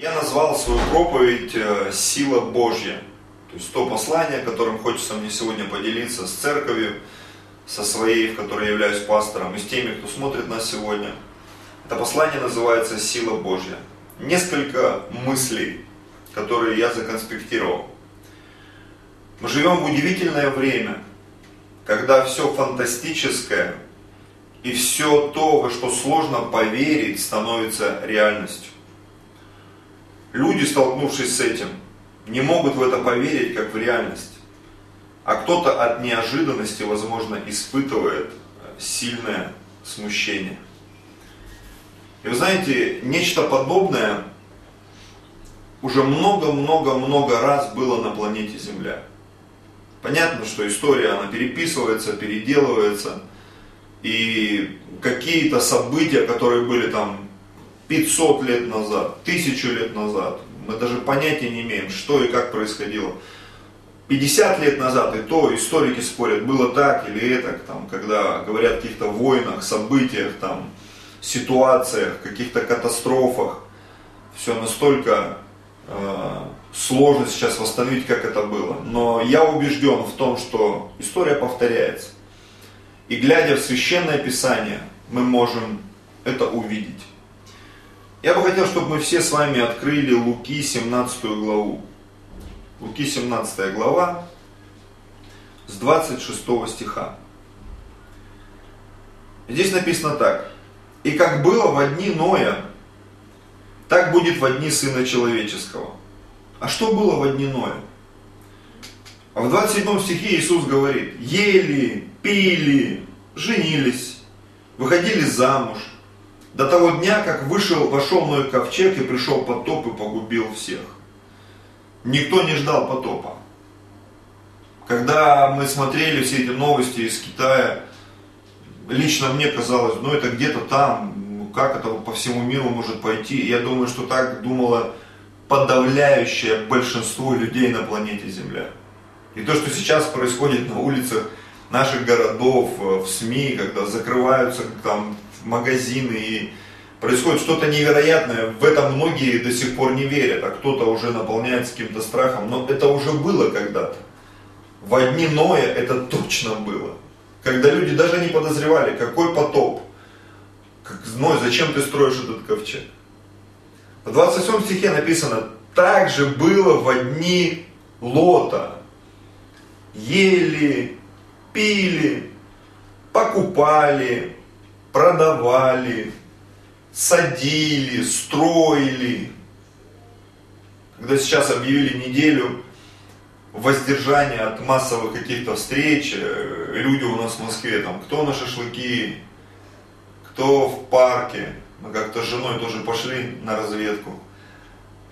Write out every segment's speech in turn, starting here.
Я назвал свою проповедь э, «Сила Божья». То есть то послание, которым хочется мне сегодня поделиться с церковью, со своей, в которой я являюсь пастором, и с теми, кто смотрит нас сегодня. Это послание называется «Сила Божья». Несколько мыслей, которые я законспектировал. Мы живем в удивительное время, когда все фантастическое и все то, во что сложно поверить, становится реальностью. Люди, столкнувшись с этим, не могут в это поверить, как в реальность. А кто-то от неожиданности, возможно, испытывает сильное смущение. И вы знаете, нечто подобное уже много-много-много раз было на планете Земля. Понятно, что история, она переписывается, переделывается, и какие-то события, которые были там 500 лет назад, 1000 лет назад. Мы даже понятия не имеем, что и как происходило. 50 лет назад и то историки спорят, было так или это, там, когда говорят о каких-то войнах, событиях, там, ситуациях, каких-то катастрофах. Все настолько э, сложно сейчас восстановить, как это было. Но я убежден в том, что история повторяется. И глядя в священное писание, мы можем это увидеть. Я бы хотел, чтобы мы все с вами открыли Луки 17 главу. Луки 17 глава с 26 стиха. Здесь написано так. «И как было в дни Ноя, так будет в дни Сына Человеческого». А что было в дни Ноя? А в 27 стихе Иисус говорит, ели, пили, женились, выходили замуж, до того дня, как вышел, вошел мой ковчег и пришел потоп и погубил всех. Никто не ждал потопа. Когда мы смотрели все эти новости из Китая, лично мне казалось, ну это где-то там, как это по всему миру может пойти. Я думаю, что так думало подавляющее большинство людей на планете Земля. И то, что сейчас происходит на улицах наших городов, в СМИ, когда закрываются там магазины и происходит что-то невероятное. В это многие до сих пор не верят, а кто-то уже наполняется каким-то страхом. Но это уже было когда-то. В одни Ноя это точно было. Когда люди даже не подозревали, какой потоп. Как, Ной, зачем ты строишь этот ковчег? В 27 стихе написано, так же было в одни Лота. Ели, пили, покупали, продавали, садили, строили. Когда сейчас объявили неделю воздержания от массовых каких-то встреч, э, люди у нас в Москве, там, кто на шашлыки, кто в парке, мы как-то с женой тоже пошли на разведку.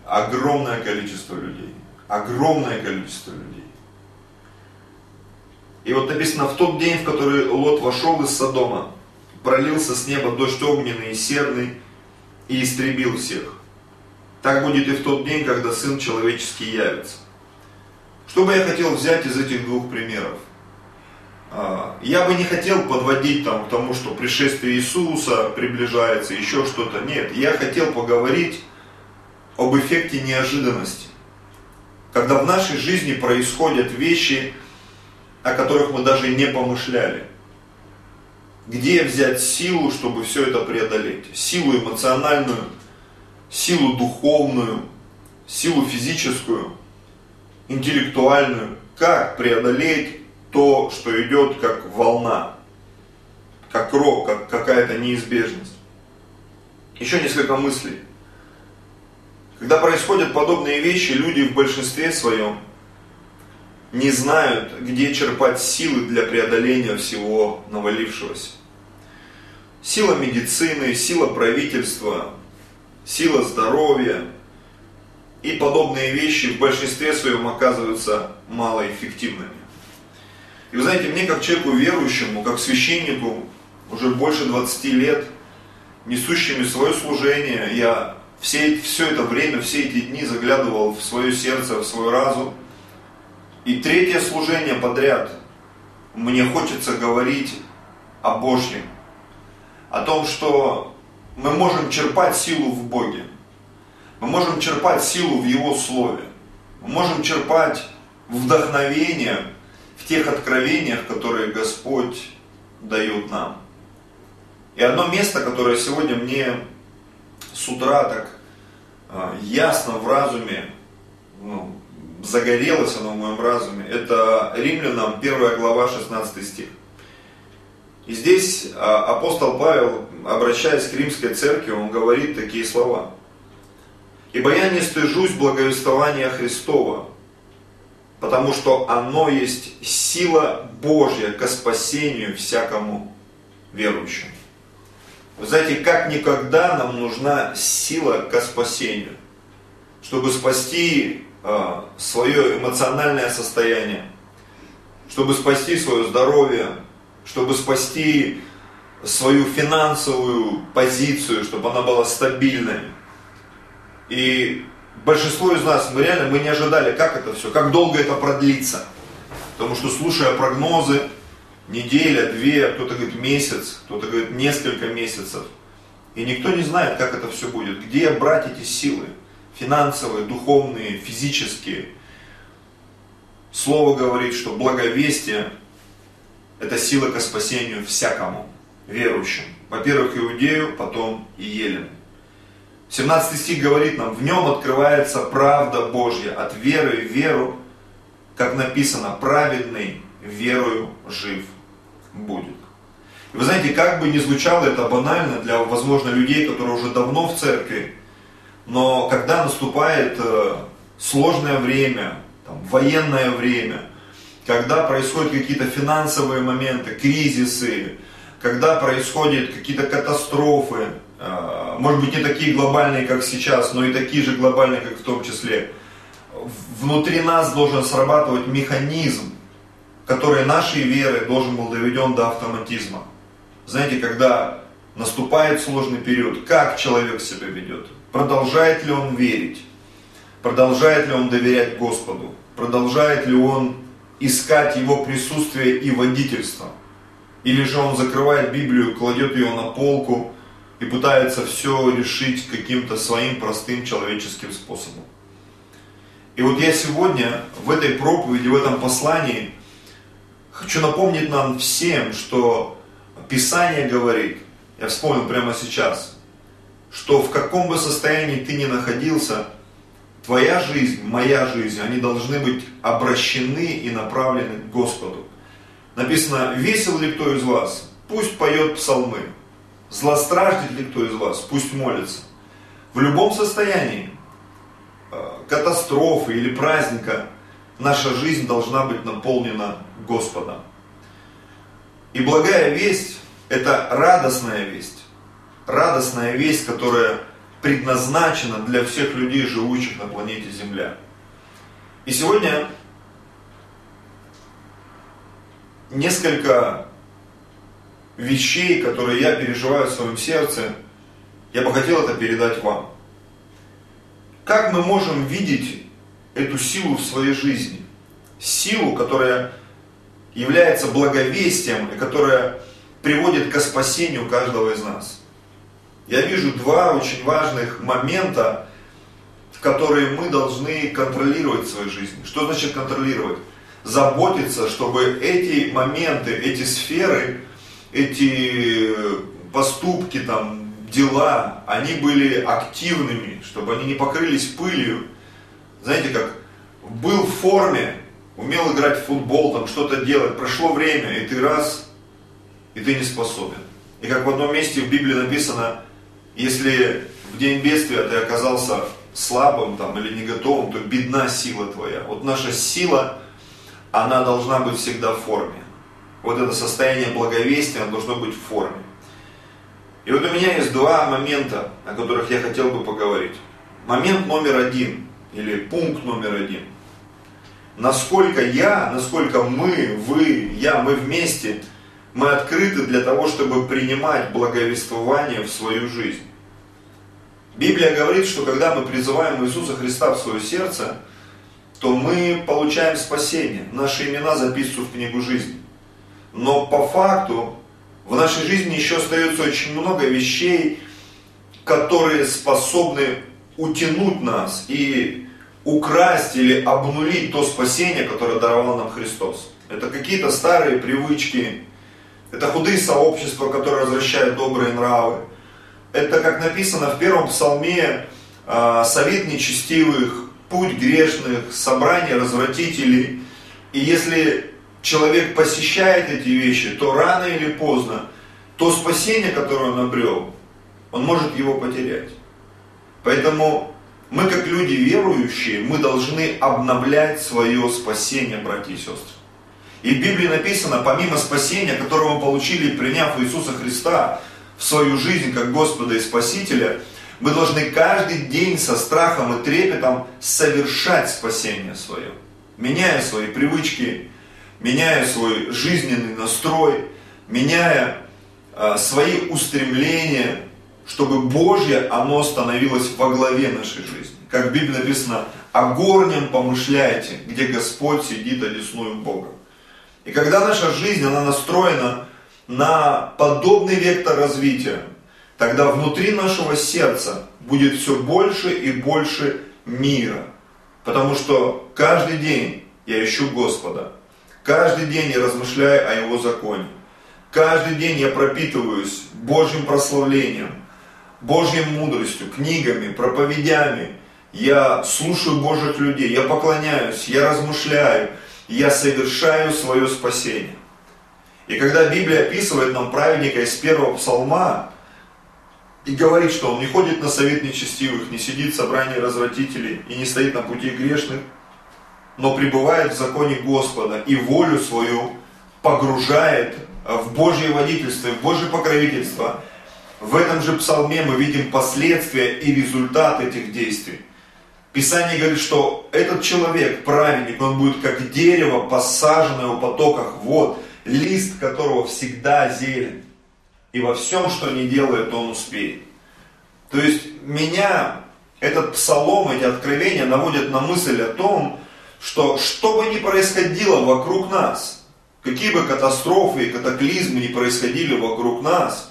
Огромное количество людей, огромное количество людей. И вот написано, в тот день, в который Лот вошел из Содома, пролился с неба дождь огненный и серный и истребил всех. Так будет и в тот день, когда Сын Человеческий явится. Что бы я хотел взять из этих двух примеров? А, я бы не хотел подводить там, к тому, что пришествие Иисуса приближается, еще что-то. Нет, я хотел поговорить об эффекте неожиданности. Когда в нашей жизни происходят вещи, о которых мы даже не помышляли где взять силу, чтобы все это преодолеть. Силу эмоциональную, силу духовную, силу физическую, интеллектуальную. Как преодолеть то, что идет как волна, как рок, как какая-то неизбежность. Еще несколько мыслей. Когда происходят подобные вещи, люди в большинстве своем не знают, где черпать силы для преодоления всего навалившегося. Сила медицины, сила правительства, сила здоровья и подобные вещи в большинстве своем оказываются малоэффективными. И вы знаете, мне как человеку верующему, как священнику, уже больше 20 лет, несущими свое служение, я все, все это время, все эти дни заглядывал в свое сердце, в свой разум. И третье служение подряд мне хочется говорить о Божьем, о том, что мы можем черпать силу в Боге, Мы можем черпать силу в Его Слове. Мы можем черпать вдохновение в тех откровениях, которые Господь дает нам. И одно место, которое сегодня мне с утра так а, ясно в разуме, ну, загорелось оно в моем разуме, это Римлянам 1 глава 16 стих. И здесь а, апостол Павел, обращаясь к римской церкви, он говорит такие слова. «Ибо я не стыжусь благовествования Христова, потому что оно есть сила Божья ко спасению всякому верующему». Вы знаете, как никогда нам нужна сила ко спасению, чтобы спасти э, свое эмоциональное состояние, чтобы спасти свое здоровье, чтобы спасти свою финансовую позицию, чтобы она была стабильной. И большинство из нас, мы реально мы не ожидали, как это все, как долго это продлится. Потому что слушая прогнозы, неделя, две, кто-то говорит месяц, кто-то говорит несколько месяцев. И никто не знает, как это все будет. Где брать эти силы? Финансовые, духовные, физические. Слово говорит, что благовестие – это сила к спасению всякому верующим. Во-первых, иудею, потом и елену. 17 стих говорит нам, в нем открывается правда Божья от веры в веру, как написано, праведный верою жив будет. И вы знаете, как бы ни звучало это банально для, возможно, людей, которые уже давно в церкви, но когда наступает э, сложное время, там, военное время, когда происходят какие-то финансовые моменты, кризисы, когда происходят какие-то катастрофы, э, может быть не такие глобальные, как сейчас, но и такие же глобальные, как в том числе, внутри нас должен срабатывать механизм, который нашей верой должен был доведен до автоматизма. Знаете, когда наступает сложный период, как человек себя ведет? Продолжает ли он верить? Продолжает ли он доверять Господу? Продолжает ли он искать Его присутствие и водительство? Или же он закрывает Библию, кладет ее на полку и пытается все решить каким-то своим простым человеческим способом? И вот я сегодня в этой проповеди, в этом послании Хочу напомнить нам всем, что Писание говорит, я вспомнил прямо сейчас, что в каком бы состоянии ты ни находился, твоя жизнь, моя жизнь, они должны быть обращены и направлены к Господу. Написано, весел ли кто из вас, пусть поет псалмы, злостраждет ли кто из вас, пусть молится. В любом состоянии, э, катастрофы или праздника, наша жизнь должна быть наполнена Господом. И благая весть – это радостная весть. Радостная весть, которая предназначена для всех людей, живущих на планете Земля. И сегодня несколько вещей, которые я переживаю в своем сердце, я бы хотел это передать вам. Как мы можем видеть эту силу в своей жизни. Силу, которая является благовестием и которая приводит к спасению каждого из нас. Я вижу два очень важных момента, которые мы должны контролировать в своей жизни. Что значит контролировать? Заботиться, чтобы эти моменты, эти сферы, эти поступки, там, дела, они были активными, чтобы они не покрылись пылью, знаете, как был в форме, умел играть в футбол, там что-то делать, прошло время, и ты раз, и ты не способен. И как в одном месте в Библии написано, если в день бедствия ты оказался слабым там, или не готовым, то бедна сила твоя. Вот наша сила, она должна быть всегда в форме. Вот это состояние благовестия, должно быть в форме. И вот у меня есть два момента, о которых я хотел бы поговорить. Момент номер один – или пункт номер один. Насколько я, насколько мы, вы, я, мы вместе, мы открыты для того, чтобы принимать благовествование в свою жизнь. Библия говорит, что когда мы призываем Иисуса Христа в свое сердце, то мы получаем спасение. Наши имена записываются в книгу жизни. Но по факту в нашей жизни еще остается очень много вещей, которые способны утянуть нас и украсть или обнулить то спасение, которое даровал нам Христос. Это какие-то старые привычки, это худые сообщества, которые возвращают добрые нравы. Это, как написано в первом псалме, а, совет нечестивых, путь грешных, собрание развратителей. И если человек посещает эти вещи, то рано или поздно то спасение, которое он обрел, он может его потерять. Поэтому мы, как люди верующие, мы должны обновлять свое спасение, братья и сестры. И в Библии написано, помимо спасения, которое мы получили, приняв Иисуса Христа в свою жизнь как Господа и Спасителя, мы должны каждый день со страхом и трепетом совершать спасение свое, меняя свои привычки, меняя свой жизненный настрой, меняя э, свои устремления, чтобы Божье, оно становилось во главе нашей жизни. Как в Библии написано, о горнем помышляйте, где Господь сидит одесную Бога. И когда наша жизнь, она настроена на подобный вектор развития, тогда внутри нашего сердца будет все больше и больше мира. Потому что каждый день я ищу Господа. Каждый день я размышляю о Его законе. Каждый день я пропитываюсь Божьим прославлением, Божьей мудростью, книгами, проповедями. Я слушаю Божьих людей, я поклоняюсь, я размышляю, я совершаю свое спасение. И когда Библия описывает нам праведника из первого псалма, и говорит, что он не ходит на совет нечестивых, не сидит в собрании развратителей и не стоит на пути грешных, но пребывает в законе Господа и волю свою погружает в Божье водительство, в Божье покровительство. В этом же псалме мы видим последствия и результат этих действий. Писание говорит, что этот человек, праведник, он будет как дерево, посаженное у потоках вод, лист которого всегда зелен. И во всем, что не делает, он успеет. То есть меня этот псалом, эти откровения наводят на мысль о том, что что бы ни происходило вокруг нас, какие бы катастрофы и катаклизмы ни происходили вокруг нас,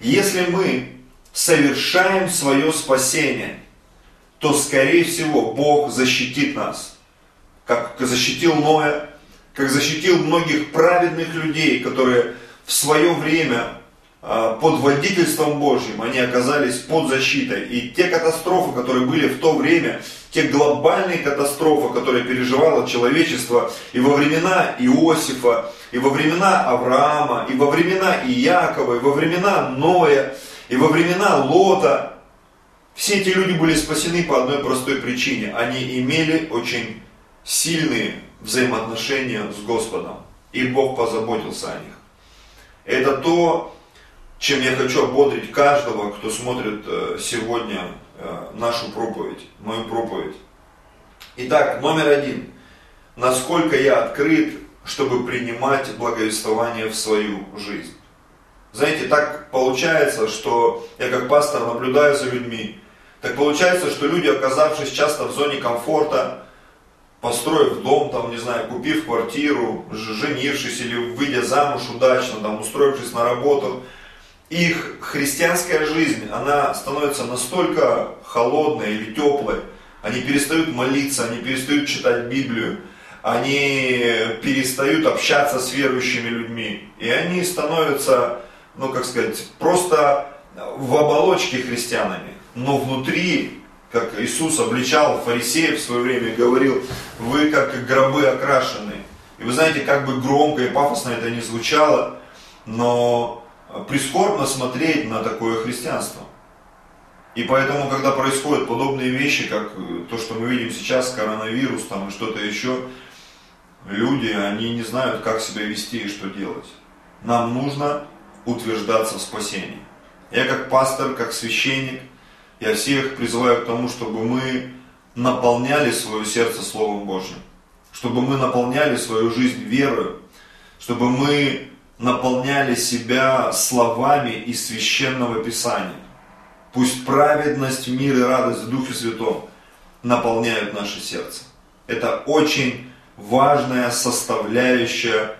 если мы совершаем свое спасение – то, скорее всего, Бог защитит нас. Как защитил Ноя, как защитил многих праведных людей, которые в свое время а, под водительством Божьим, они оказались под защитой. И те катастрофы, которые были в то время, те глобальные катастрофы, которые переживало человечество и во времена Иосифа, и во времена Авраама, и во времена Иакова, и во времена Ноя, и во времена Лота, все эти люди были спасены по одной простой причине. Они имели очень сильные взаимоотношения с Господом. И Бог позаботился о них. Это то, чем я хочу ободрить каждого, кто смотрит э, сегодня э, нашу проповедь, мою проповедь. Итак, номер один. Насколько я открыт, чтобы принимать благовествование в свою жизнь. Знаете, так получается, что я как пастор наблюдаю за людьми, так получается, что люди, оказавшись часто в зоне комфорта, построив дом, там, не знаю, купив квартиру, женившись или выйдя замуж удачно, там, устроившись на работу, их христианская жизнь, она становится настолько холодной или теплой, они перестают молиться, они перестают читать Библию, они перестают общаться с верующими людьми, и они становятся, ну как сказать, просто в оболочке христианами. Но внутри, как Иисус обличал фарисеев в свое время и говорил, вы как гробы окрашены. И вы знаете, как бы громко и пафосно это не звучало, но прискорбно смотреть на такое христианство. И поэтому, когда происходят подобные вещи, как то, что мы видим сейчас, коронавирус там и что-то еще, люди, они не знают, как себя вести и что делать. Нам нужно утверждаться в спасении. Я как пастор, как священник – я всех призываю к тому, чтобы мы наполняли свое сердце Словом Божьим, чтобы мы наполняли свою жизнь верой, чтобы мы наполняли себя словами из священного Писания. Пусть праведность, мир и радость в Духе Святом наполняют наше сердце. Это очень важная составляющая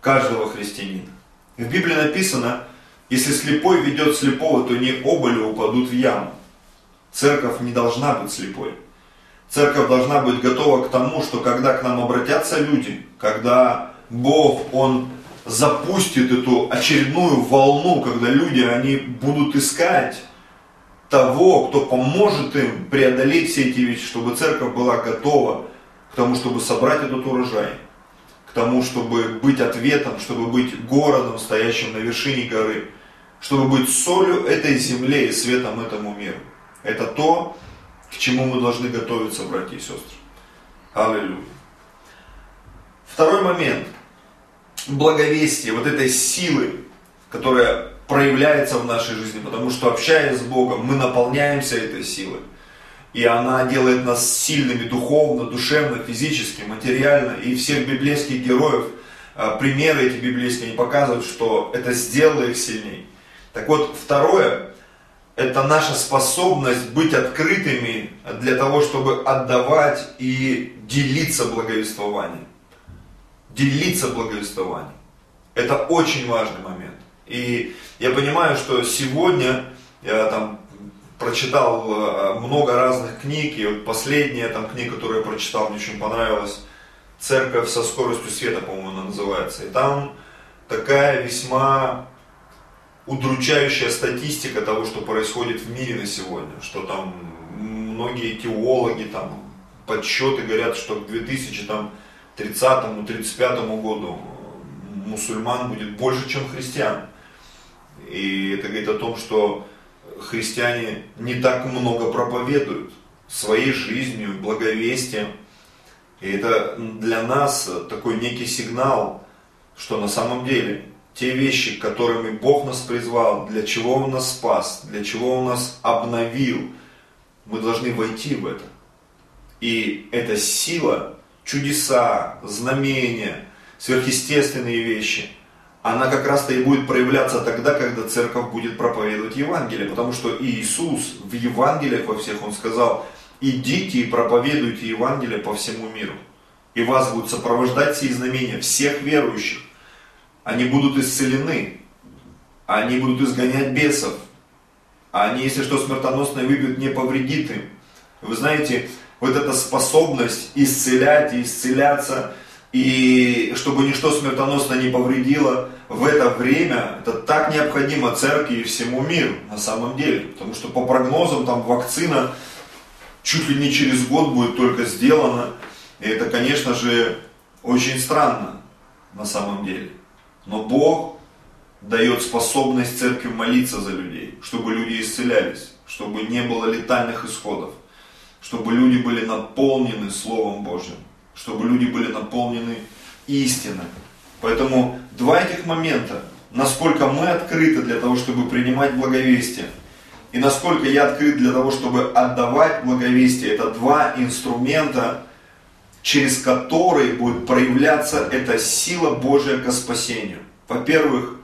каждого христианина. В Библии написано, если слепой ведет слепого, то не оба ли упадут в яму. Церковь не должна быть слепой. Церковь должна быть готова к тому, что когда к нам обратятся люди, когда Бог, Он запустит эту очередную волну, когда люди, они будут искать того, кто поможет им преодолеть все эти вещи, чтобы церковь была готова к тому, чтобы собрать этот урожай, к тому, чтобы быть ответом, чтобы быть городом, стоящим на вершине горы, чтобы быть солью этой земле и светом этому миру. Это то, к чему мы должны готовиться, братья и сестры. Аллилуйя. Второй момент. Благовестие, вот этой силы, которая проявляется в нашей жизни, потому что общаясь с Богом, мы наполняемся этой силой. И она делает нас сильными духовно, душевно, физически, материально. И всех библейских героев, а, примеры эти библейские, они показывают, что это сделало их сильней. Так вот, второе, это наша способность быть открытыми для того, чтобы отдавать и делиться благовествованием. Делиться благовествованием. Это очень важный момент. И я понимаю, что сегодня я там прочитал э, много разных книг, и вот последняя там книга, которую я прочитал, мне очень понравилась, «Церковь со скоростью света», по-моему, она называется. И там такая весьма удручающая статистика того, что происходит в мире на сегодня, что там многие теологи, там подсчеты говорят, что к 2030-35 году мусульман будет больше, чем христиан. И это говорит о том, что христиане не так много проповедуют своей жизнью, благовестием. И это для нас такой некий сигнал, что на самом деле те вещи, которыми Бог нас призвал, для чего Он нас спас, для чего Он нас обновил, мы должны войти в это. И эта сила, чудеса, знамения, сверхъестественные вещи, она как раз-то и будет проявляться тогда, когда церковь будет проповедовать Евангелие. Потому что Иисус в Евангелиях во всех, Он сказал, идите и проповедуйте Евангелие по всему миру. И вас будут сопровождать все знамения всех верующих они будут исцелены, они будут изгонять бесов, а они, если что смертоносное выбьют, не повредит им. Вы знаете, вот эта способность исцелять и исцеляться, и чтобы ничто смертоносное не повредило, в это время это так необходимо церкви и всему миру на самом деле. Потому что по прогнозам там вакцина чуть ли не через год будет только сделана. И это, конечно же, очень странно на самом деле. Но Бог дает способность церкви молиться за людей, чтобы люди исцелялись, чтобы не было летальных исходов, чтобы люди были наполнены Словом Божьим, чтобы люди были наполнены истиной. Поэтому два этих момента, насколько мы открыты для того, чтобы принимать благовестие, и насколько я открыт для того, чтобы отдавать благовестие, это два инструмента, через который будет проявляться эта сила Божия к спасению. Во-первых,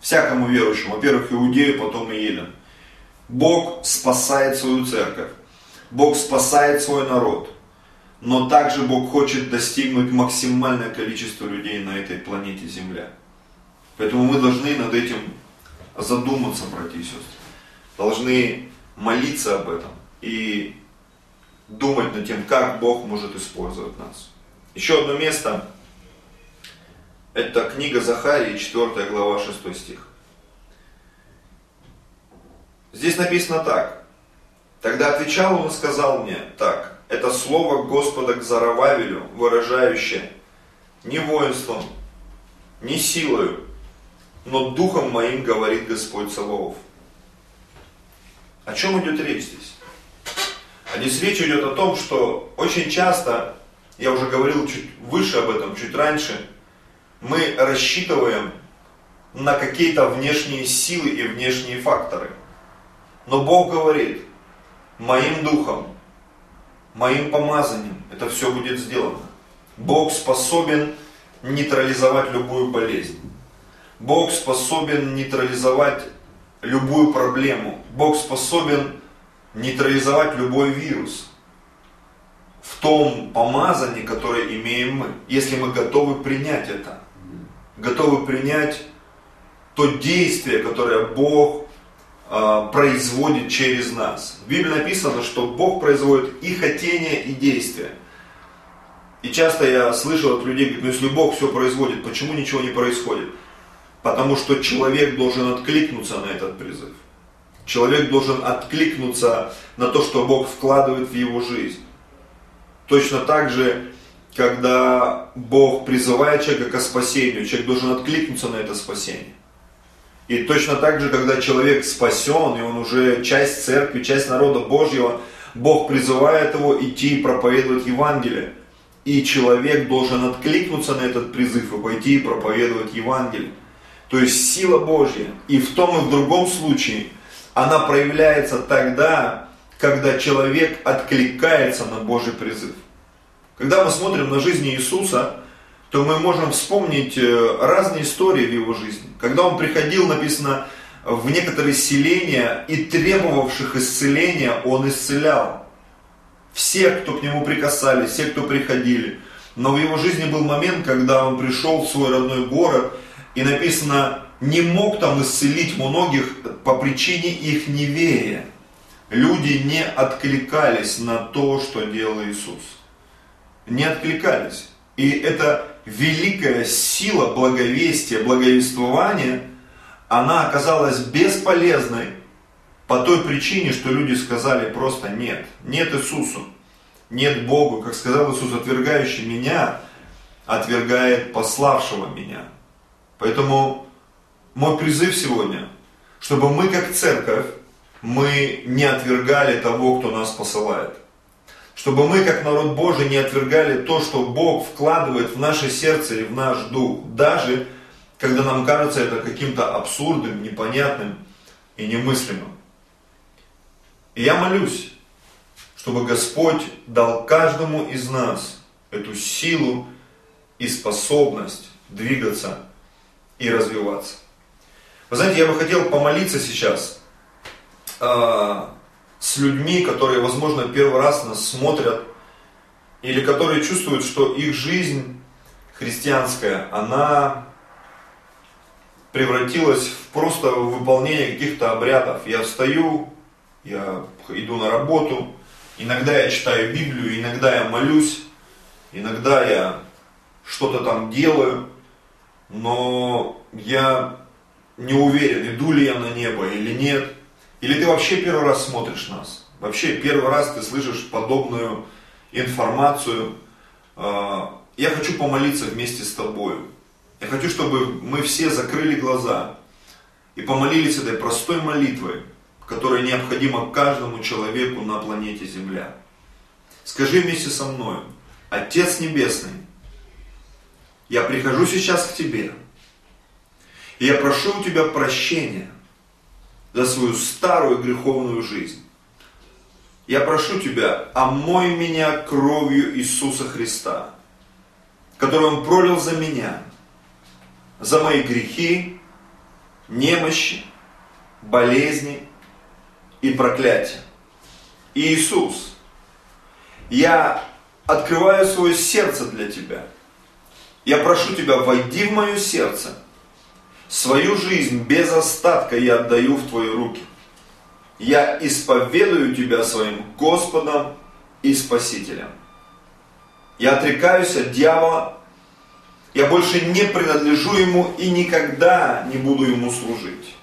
всякому верующему, во-первых, иудею, потом и елен. Бог спасает свою церковь, Бог спасает свой народ, но также Бог хочет достигнуть максимальное количество людей на этой планете Земля. Поэтому мы должны над этим задуматься, братья и сестры. Должны молиться об этом и думать над тем, как Бог может использовать нас. Еще одно место, это книга Захарии, 4 глава, 6 стих. Здесь написано так. Тогда отвечал он и сказал мне так. Это слово Господа к Зарававелю, выражающее не воинством, не силою, но духом моим говорит Господь Саваоф. О чем идет речь здесь? А здесь речь идет о том, что очень часто, я уже говорил чуть выше об этом, чуть раньше, мы рассчитываем на какие-то внешние силы и внешние факторы. Но Бог говорит, моим духом, моим помазанием это все будет сделано. Бог способен нейтрализовать любую болезнь. Бог способен нейтрализовать любую проблему. Бог способен нейтрализовать любой вирус в том помазании, которое имеем мы, если мы готовы принять это, готовы принять то действие, которое Бог э, производит через нас. В Библии написано, что Бог производит и хотение, и действие. И часто я слышал от людей, говорят, ну если Бог все производит, почему ничего не происходит? Потому что человек должен откликнуться на этот призыв. Человек должен откликнуться на то, что Бог вкладывает в его жизнь. Точно так же, когда Бог призывает человека к спасению, человек должен откликнуться на это спасение. И точно так же, когда человек спасен, и он уже часть церкви, часть народа Божьего, Бог призывает его идти и проповедовать Евангелие. И человек должен откликнуться на этот призыв и пойти и проповедовать Евангелие. То есть сила Божья и в том и в другом случае она проявляется тогда, когда человек откликается на Божий призыв. Когда мы смотрим на жизнь Иисуса, то мы можем вспомнить э, разные истории в его жизни. Когда он приходил, написано, в некоторые селения и требовавших исцеления он исцелял. Всех, кто к нему прикасались, все, кто приходили. Но в его жизни был момент, когда он пришел в свой родной город, и написано, не мог там исцелить многих по причине их неверия. Люди не откликались на то, что делал Иисус. Не откликались. И эта великая сила благовестия, благовествования, она оказалась бесполезной по той причине, что люди сказали просто нет. Нет Иисусу, нет Богу. Как сказал Иисус, отвергающий меня, отвергает пославшего меня. Поэтому мой призыв сегодня, чтобы мы как церковь, мы не отвергали того, кто нас посылает. Чтобы мы, как народ Божий, не отвергали то, что Бог вкладывает в наше сердце и в наш дух. Даже когда нам кажется это каким-то абсурдным, непонятным и немыслимым. И я молюсь, чтобы Господь дал каждому из нас эту силу и способность двигаться и развиваться. Вы знаете, я бы хотел помолиться сейчас э, с людьми, которые, возможно, первый раз нас смотрят, или которые чувствуют, что их жизнь христианская, она превратилась в просто выполнение каких-то обрядов. Я встаю, я иду на работу, иногда я читаю Библию, иногда я молюсь, иногда я что-то там делаю, но я не уверен, иду ли я на небо или нет. Или ты вообще первый раз смотришь нас. Вообще первый раз ты слышишь подобную информацию. А, я хочу помолиться вместе с тобой. Я хочу, чтобы мы все закрыли глаза и помолились этой простой молитвой, которая необходима каждому человеку на планете Земля. Скажи вместе со мной, Отец Небесный, я прихожу сейчас к Тебе, я прошу у Тебя прощения за свою старую греховную жизнь. Я прошу Тебя, омой меня кровью Иисуса Христа, которую Он пролил за меня, за мои грехи, немощи, болезни и проклятия. Иисус, я открываю свое сердце для Тебя. Я прошу Тебя, войди в мое сердце – Свою жизнь без остатка я отдаю в Твои руки. Я исповедую Тебя своим Господом и Спасителем. Я отрекаюсь от дьявола. Я больше не принадлежу ему и никогда не буду ему служить.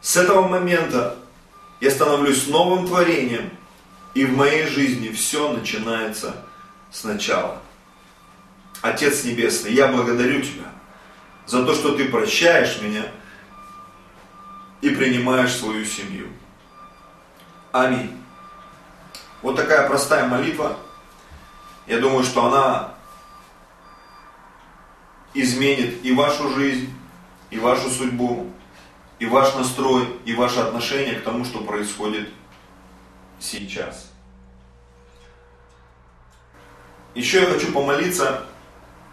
С этого момента я становлюсь новым творением, и в моей жизни все начинается сначала. Отец Небесный, я благодарю Тебя за то, что ты прощаешь меня и принимаешь свою семью. Аминь. Вот такая простая молитва. Я думаю, что она изменит и вашу жизнь, и вашу судьбу, и ваш настрой, и ваше отношение к тому, что происходит сейчас. Еще я хочу помолиться,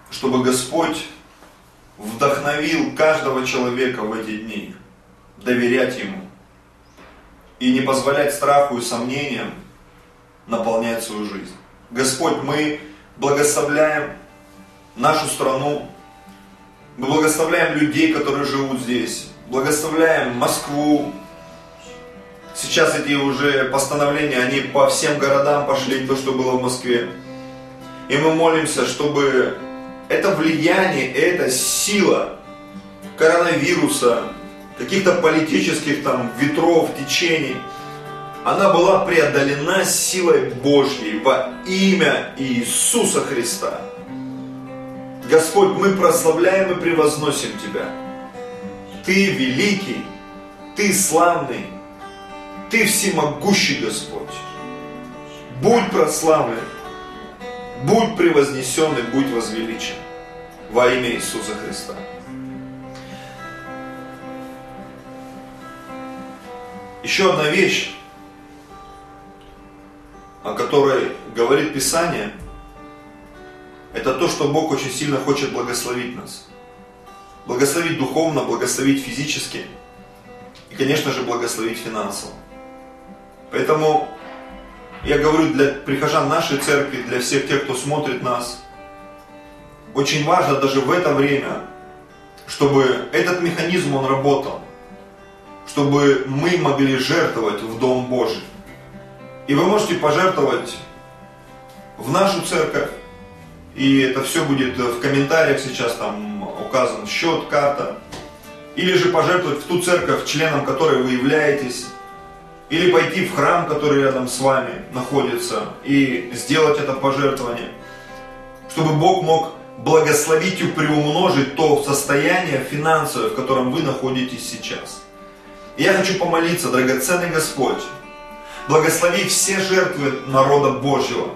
чтобы Господь вдохновил каждого человека в эти дни доверять Ему и не позволять страху и сомнениям наполнять свою жизнь. Господь, мы благословляем нашу страну, мы благословляем людей, которые живут здесь, благословляем Москву, Сейчас эти уже постановления, они по всем городам пошли, то, что было в Москве. И мы молимся, чтобы это влияние, эта сила коронавируса, каких-то политических там ветров, течений, она была преодолена силой Божьей во имя Иисуса Христа. Господь, мы прославляем и превозносим Тебя. Ты великий, Ты славный, Ты всемогущий Господь. Будь прославлен, будь превознесен и будь возвеличен во имя Иисуса Христа. Еще одна вещь, о которой говорит Писание, это то, что Бог очень сильно хочет благословить нас. Благословить духовно, благословить физически и, конечно же, благословить финансово. Поэтому я говорю для прихожан нашей церкви, для всех тех, кто смотрит нас, очень важно даже в это время, чтобы этот механизм он работал, чтобы мы могли жертвовать в Дом Божий. И вы можете пожертвовать в нашу церковь, и это все будет в комментариях сейчас там указан счет, карта. Или же пожертвовать в ту церковь, членом которой вы являетесь. Или пойти в храм, который рядом с вами находится, и сделать это пожертвование. Чтобы Бог мог благословить и приумножить то состояние финансовое, в котором вы находитесь сейчас. И я хочу помолиться, драгоценный Господь, благослови все жертвы народа Божьего,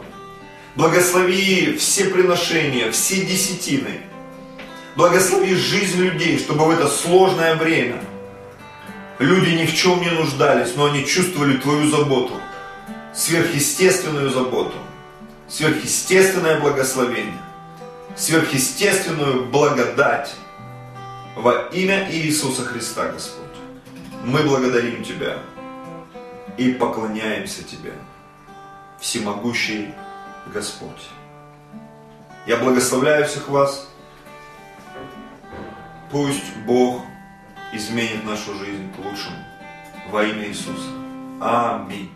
Благослови все приношения, все десятины. Благослови жизнь людей, чтобы в это сложное время люди ни в чем не нуждались, но они чувствовали Твою заботу, сверхъестественную заботу, сверхъестественное благословение, сверхъестественную благодать во имя Иисуса Христа, Господь. Мы благодарим Тебя и поклоняемся Тебе, всемогущий Господь. Я благословляю всех вас. Пусть Бог изменит нашу жизнь к лучшему во имя Иисуса. Аминь.